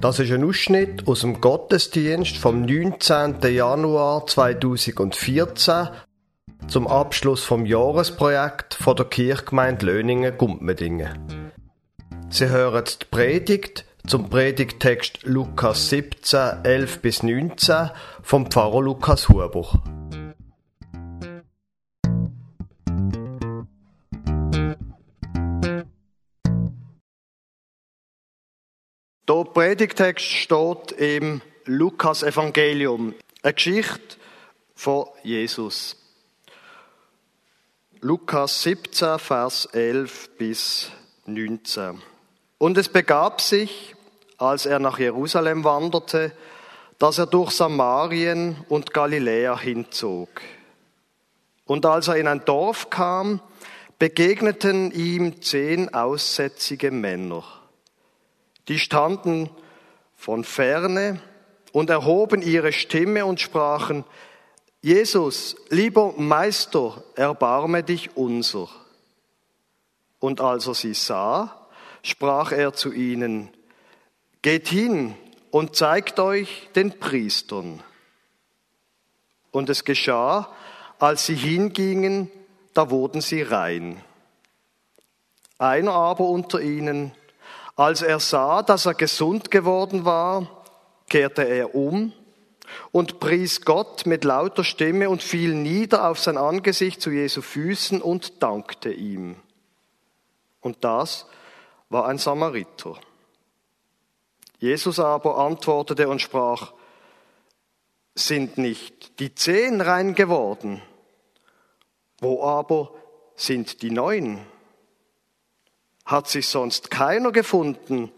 Das ist ein Ausschnitt aus dem Gottesdienst vom 19. Januar 2014 zum Abschluss vom Jahresprojekt von der Kirchgemeinde Löningen-Gumpmedingen. Sie hören die Predigt zum Predigtext Lukas 17, 11 bis 19 vom Pfarrer Lukas Huber. Der Predigtext steht im Lukas Evangelium, eine Geschichte von Jesus. Lukas 17, Vers 11 bis 19. Und es begab sich, als er nach Jerusalem wanderte, dass er durch Samarien und Galiläa hinzog. Und als er in ein Dorf kam, begegneten ihm zehn aussätzige Männer die standen von ferne und erhoben ihre Stimme und sprachen, Jesus, lieber Meister, erbarme dich unser. Und als er sie sah, sprach er zu ihnen, Geht hin und zeigt euch den Priestern. Und es geschah, als sie hingingen, da wurden sie rein. Einer aber unter ihnen, als er sah, dass er gesund geworden war, kehrte er um und pries Gott mit lauter Stimme und fiel nieder auf sein Angesicht zu Jesu Füßen und dankte ihm. Und das war ein Samariter. Jesus aber antwortete und sprach, sind nicht die zehn rein geworden? Wo aber sind die neun? Hat sich sonst keiner gefunden,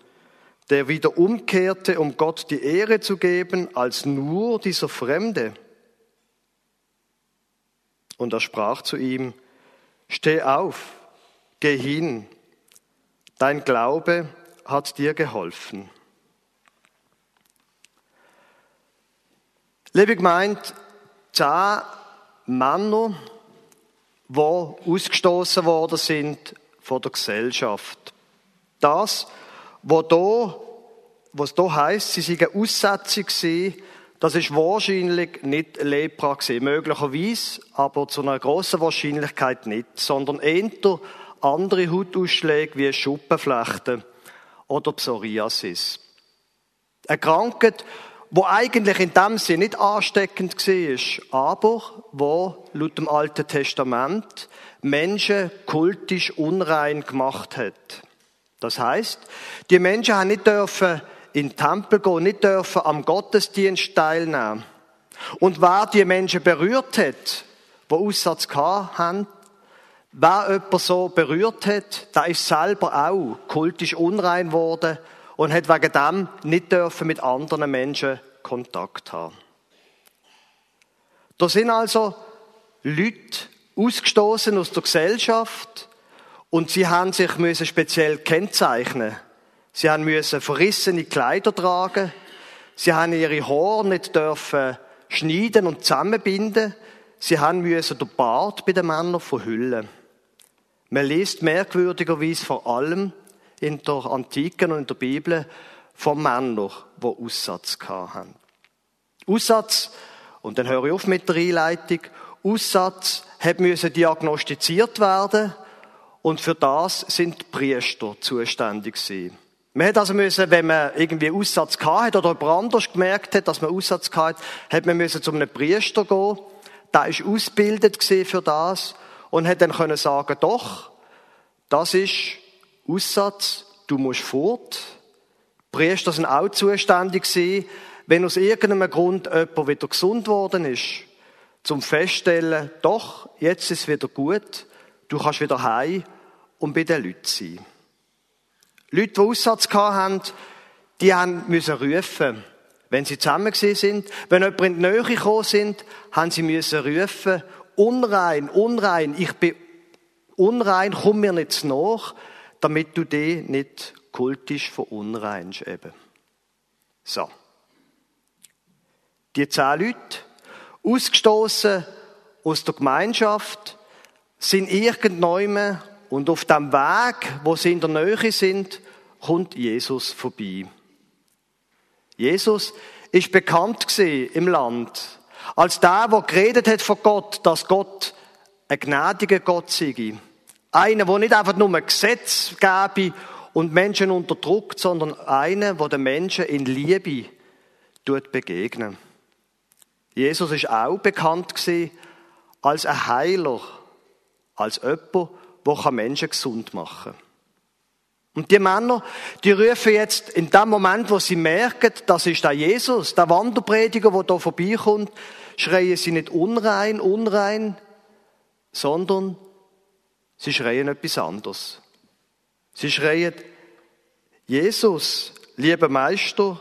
der wieder umkehrte, um Gott die Ehre zu geben, als nur dieser Fremde. Und er sprach zu ihm, Steh auf, geh hin, dein Glaube hat dir geholfen. Liebe gemeint, zehn Männer, die ausgestoßen worden sind von der Gesellschaft. Das, was da, was da heißt, sie sind Aussetzung gewesen, das ist wahrscheinlich nicht Lepra gewesen. Möglicherweise, aber zu einer grossen Wahrscheinlichkeit nicht, sondern eher andere Hautausschläge wie Schuppenflechten oder Psoriasis. Eine wo eigentlich in dem Sinne nicht ansteckend war, aber wo laut dem Alten Testament Menschen kultisch unrein gemacht hat. Das heißt, die Menschen haben nicht dürfen in den Tempel gehen, nicht dürfen am Gottesdienst teilnehmen. Und wer die Menschen berührt hat, die Aussatz haben, wer jemand so berührt hat, der ist selber auch kultisch unrein geworden und hat wegen dem nicht dürfen mit anderen Menschen Kontakt haben. Da sind also Leute ausgestoßen aus der Gesellschaft und sie haben sich müssen speziell kennzeichnen. Sie haben müssen verrissene Kleider tragen. Sie haben ihre Haare nicht dürfen schneiden und zusammenbinden. Sie haben müssen den Bart bei den Männern verhüllen. Man liest merkwürdigerweise vor allem in der Antiken und in der Bibel von Männern, die Aussatz hatten. Aussatz, und dann höre ich auf mit der Einleitung, Aussatz müssen diagnostiziert werden und für das sind die Priester zuständig gewesen. Man hat also müssen, wenn man irgendwie Aussatz gehabt hat oder jemand anders gemerkt hat, dass man Aussatz gehabt hat, hat man müssen zu einem Priester gehen. Der ist ausgebildet für das und hat dann können sagen, doch, das ist Aussatz, du musst fort. Priester sind auch zuständig gewesen, wenn aus irgendeinem Grund jemand wieder gesund worden ist, zum Feststellen, doch, jetzt ist es wieder gut, du kannst wieder heim und bei den Leuten sein. Leute, die Aussatz haben, die haben müssen rufen, wenn sie zusammen sind. Wenn jemand in die Nähe gekommen sind, haben sie müssen rufen, unrein, unrein, ich bin unrein, komm mir nicht nach, damit du dich nicht kultisch verunreinst eben. So. Die zehn Leute, ausgestoßen aus der Gemeinschaft, sind irgendwann und auf dem Weg, wo sie in der Nähe sind, kommt Jesus vorbei. Jesus ist bekannt im Land als der, der geredet hat von Gott, dass Gott ein gnädiger Gott sei. Einer, der nicht einfach nur Gesetz gebe und Menschen unterdrückt, sondern einer, der den Menschen in Liebe begegnen. Jesus ist auch bekannt als ein Heiler, als jemand, der Menschen gesund machen kann. Und die Männer, die rufen jetzt in dem Moment, wo sie merken, das ist der Jesus, der Wanderprediger, der da vorbeikommt, schreien sie nicht unrein, unrein, sondern sie schreien etwas anderes. Sie schreien, Jesus, lieber Meister,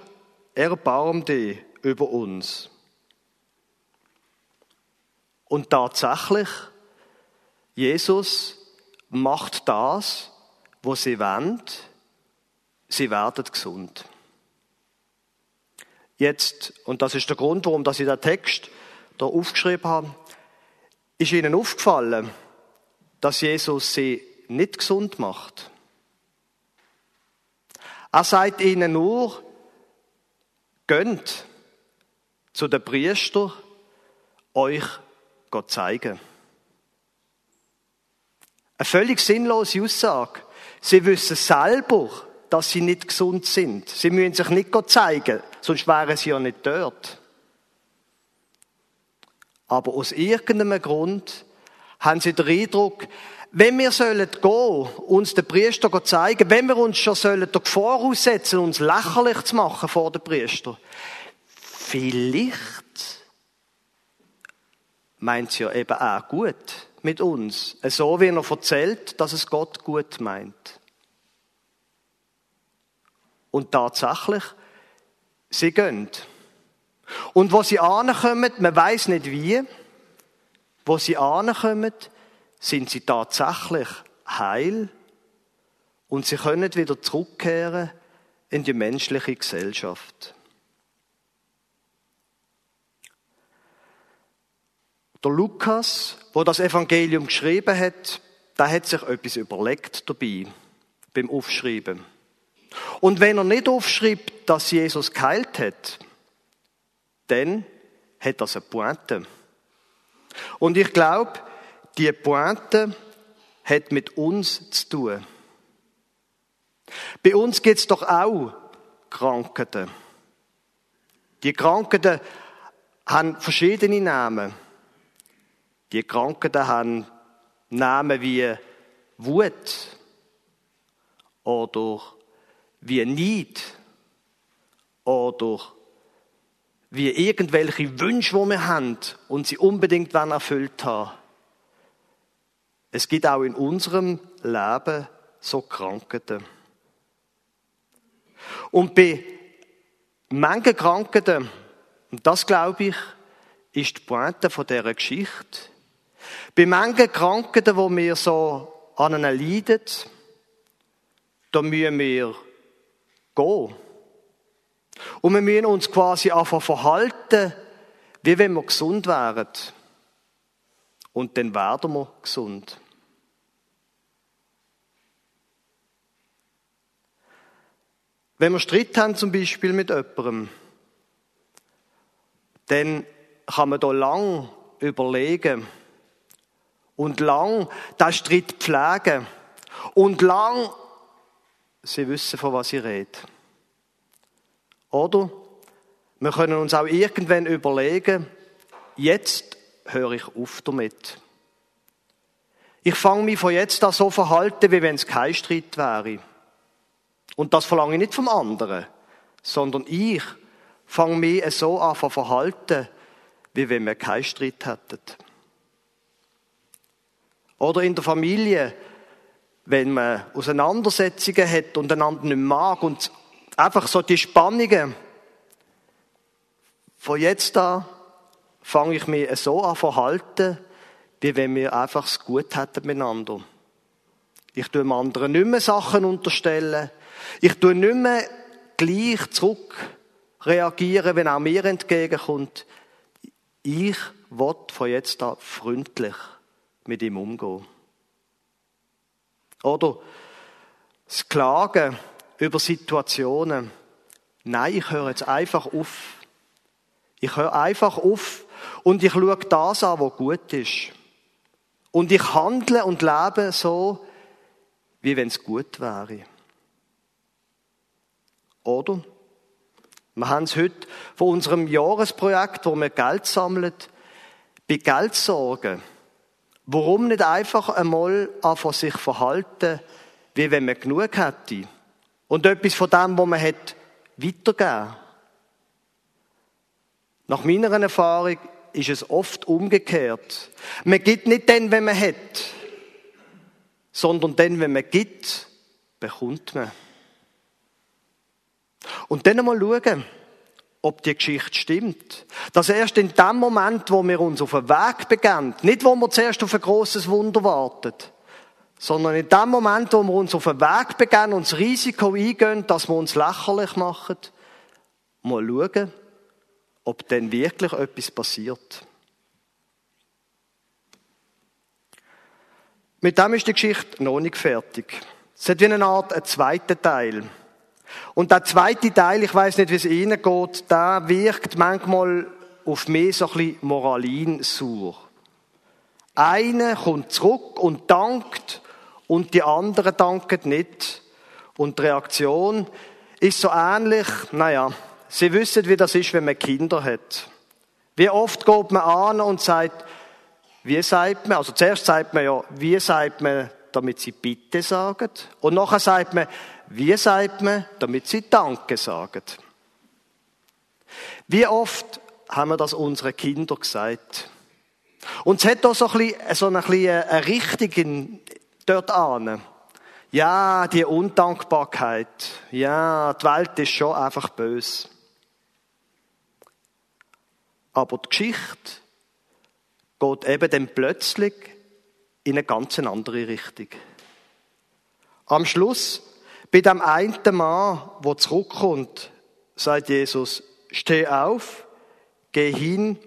erbarm dich über uns. Und tatsächlich, Jesus macht das, wo sie wollen. Sie werden gesund. Jetzt, und das ist der Grund, warum ich den Text hier aufgeschrieben habe, ist Ihnen aufgefallen, dass Jesus sie nicht gesund macht. Er sagt ihnen nur, gönnt zu den Priester euch Gott zeigen. Eine völlig sinnlose Aussage. Sie wissen selber, dass sie nicht gesund sind. Sie müssen sich nicht Gott zeigen, sonst wären sie ja nicht dort. Aber aus irgendeinem Grund haben sie den Eindruck, wenn wir sollen gehen, uns den Priester zeigen, wenn wir uns schon sollen der Gefahr aussetzen, uns lächerlich zu machen vor den Priester, vielleicht meint sie ja eben auch gut mit uns. So wie er erzählt, dass es Gott gut meint. Und tatsächlich, sie gehen. Und wo sie ankommen, man weiß nicht wie, wo sie ankommen, sind sie tatsächlich heil und sie können wieder zurückkehren in die menschliche Gesellschaft. Der Lukas, wo das Evangelium geschrieben hat, der hat sich etwas überlegt dabei, beim Aufschreiben. Und wenn er nicht aufschreibt, dass Jesus geheilt hat, dann hat das eine Pointe. Und ich glaube, die Pointe hat mit uns zu tun. Bei uns gibt es doch auch Krankheiten. Die Krankheiten haben verschiedene Namen. Die Krankheiten haben Namen wie Wut oder wie Neid oder wie irgendwelche Wünsche, die wir haben und sie unbedingt erfüllt haben. Es gibt auch in unserem Leben so Krankheiten. Und bei manchen Krankheiten, und das glaube ich, ist die Pointe dieser Geschichte, bei manchen Krankheiten, wo wir so an ihnen leiden, da müssen wir gehen. Und wir müssen uns quasi einfach verhalten, wie wenn wir gesund wären. Und dann werden wir gesund. Wenn wir Streit haben, zum Beispiel mit jemandem, dann kann man da lang überlegen und lang den Streit pflegen und lang, Sie wissen, von was ich rede. Oder? Wir können uns auch irgendwann überlegen, jetzt höre ich auf damit. Ich fange mich von jetzt an so verhalten, wie wenn es kein Streit wäre. Und das verlange ich nicht vom anderen, sondern ich fange mich so an zu verhalten, wie wenn wir keinen Streit hätten. Oder in der Familie, wenn man Auseinandersetzungen hat und einander nicht mag und einfach so die Spannungen. Von jetzt an fange ich mich so an verhalten, wie wenn wir einfach es gut hätten miteinander. Ich tue dem anderen nicht mehr Sachen unterstellen. Ich tue nicht mehr gleich zurück reagieren, wenn auch mir entgegenkommt. Ich will von jetzt an freundlich mit ihm umgehen. Oder das Klagen über Situationen. Nein, ich höre jetzt einfach auf. Ich höre einfach auf und ich schaue das an, was gut ist. Und ich handle und lebe so, wie wenn es gut wäre. Oder? Wir haben es heute von unserem Jahresprojekt, wo wir Geld sammeln, bei Geldsorgen. Warum nicht einfach einmal von sich verhalten, wie wenn man genug hätte? Und etwas von dem, was man hat, weitergeben. Nach meiner Erfahrung ist es oft umgekehrt. Man gibt nicht dann, wenn man hat, sondern dann, wenn man gibt, bekommt man. Und dann einmal schauen, ob die Geschichte stimmt. Dass erst in dem Moment, wo wir uns auf den Weg begeben, nicht wo wir zuerst auf ein großes Wunder warten, sondern in dem Moment, wo wir uns auf den Weg begeben und das Risiko eingehen, dass wir uns lächerlich machen, mal schauen, ob denn wirklich etwas passiert. Mit dem ist die Geschichte noch nicht fertig. Es hat wie eine Art einen zweiten Teil. Und der zweite Teil, ich weiß nicht, wie es Ihnen geht, der wirkt manchmal auf mich so ein bisschen moralinsauer. Einer kommt zurück und dankt und die anderen danken nicht. Und die Reaktion ist so ähnlich, naja, Sie wissen, wie das ist, wenn man Kinder hat. Wie oft geht man an und sagt, wie sagt man, also zuerst sagt man ja, wie sagt man, damit sie Bitte sagen. Und nachher sagt man, wie sagt man, damit sie Danke sagen. Wie oft haben wir das unseren Kindern gesagt? Und es hat da so ein bisschen, so eine, eine Richtung dort an. Ja, die Undankbarkeit. Ja, die Welt ist schon einfach böse. Aber die Geschichte geht eben dann plötzlich in eine ganz andere Richtung. Am Schluss, bei dem einen Mann, der zurückkommt, sagt Jesus, steh auf, geh hin,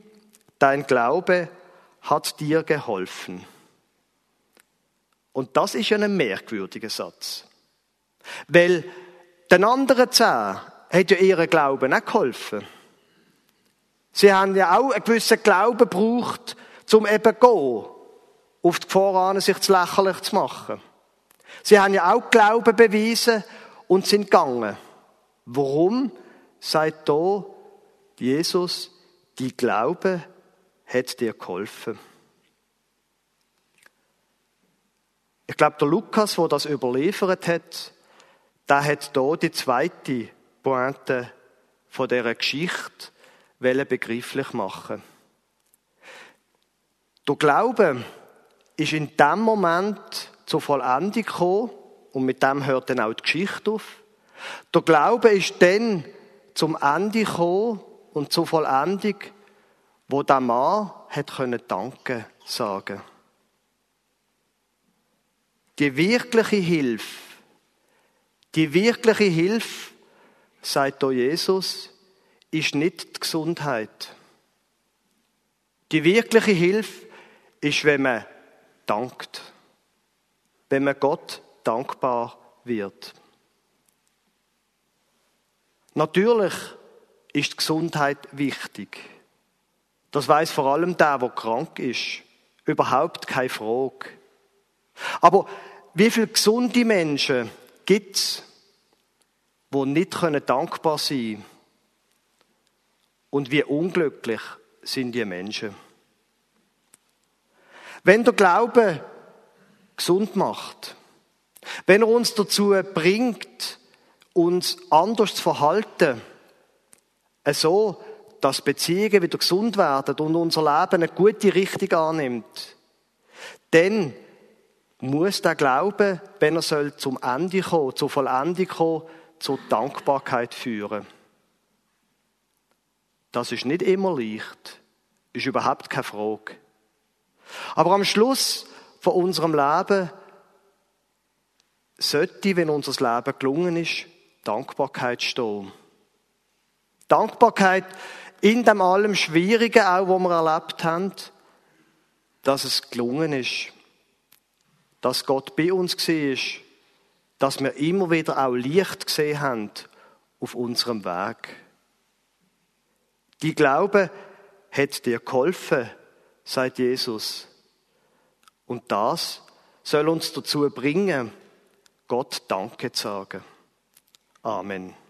dein Glaube hat dir geholfen. Und das ist ein merkwürdiger Satz. Weil den anderen zehn hat ja ihren Glauben auch geholfen. Sie haben ja auch einen gewissen Glauben gebraucht, um eben gehen, auf die Gefahr sich zu lächerlich zu machen. Sie haben ja auch Glauben bewiesen und sind gegangen. Warum sagt da Jesus, die Glaube hat dir geholfen? Ich glaube, der Lukas, der das überliefert hat, der hat hier die zweite Pointe von dieser Geschichte begrifflich machen. Der Glaube ist in dem Moment zur Vollendung gekommen und mit dem hört dann auch die Geschichte auf. Der Glaube ist dann zum Ende gekommen und zur Vollendung, wo der Mann hat können Danke sagen. Die wirkliche Hilfe, die wirkliche Hilfe, sagt hier Jesus, ist nicht die Gesundheit. Die wirkliche Hilfe ist, wenn man dankt. Wenn man Gott dankbar wird. Natürlich ist die Gesundheit wichtig. Das weiß vor allem der, der krank ist. Überhaupt keine Frage. Aber wie viele gesunde Menschen gibt es, die nicht dankbar sein können? Und wie unglücklich sind die Menschen. Wenn der Glaube gesund macht, wenn er uns dazu bringt, uns anders zu verhalten, so, dass Beziehungen wieder gesund werden und unser Leben eine gute Richtung annimmt, dann muss der Glaube, wenn er soll zum Ende kommen, zur Vollendung kommen, zur Dankbarkeit führen. Das ist nicht immer leicht. Ist überhaupt keine Frage. Aber am Schluss von unserem Leben sollte, wenn unser Leben gelungen ist, Dankbarkeit stehen. Dankbarkeit in dem allem Schwierigen auch, wo wir erlebt haben, dass es gelungen ist. Dass Gott bei uns war. Dass wir immer wieder auch Licht gesehen haben auf unserem Weg. Die Glaube hat dir geholfen, sagt Jesus. Und das soll uns dazu bringen, Gott Danke zu sagen. Amen.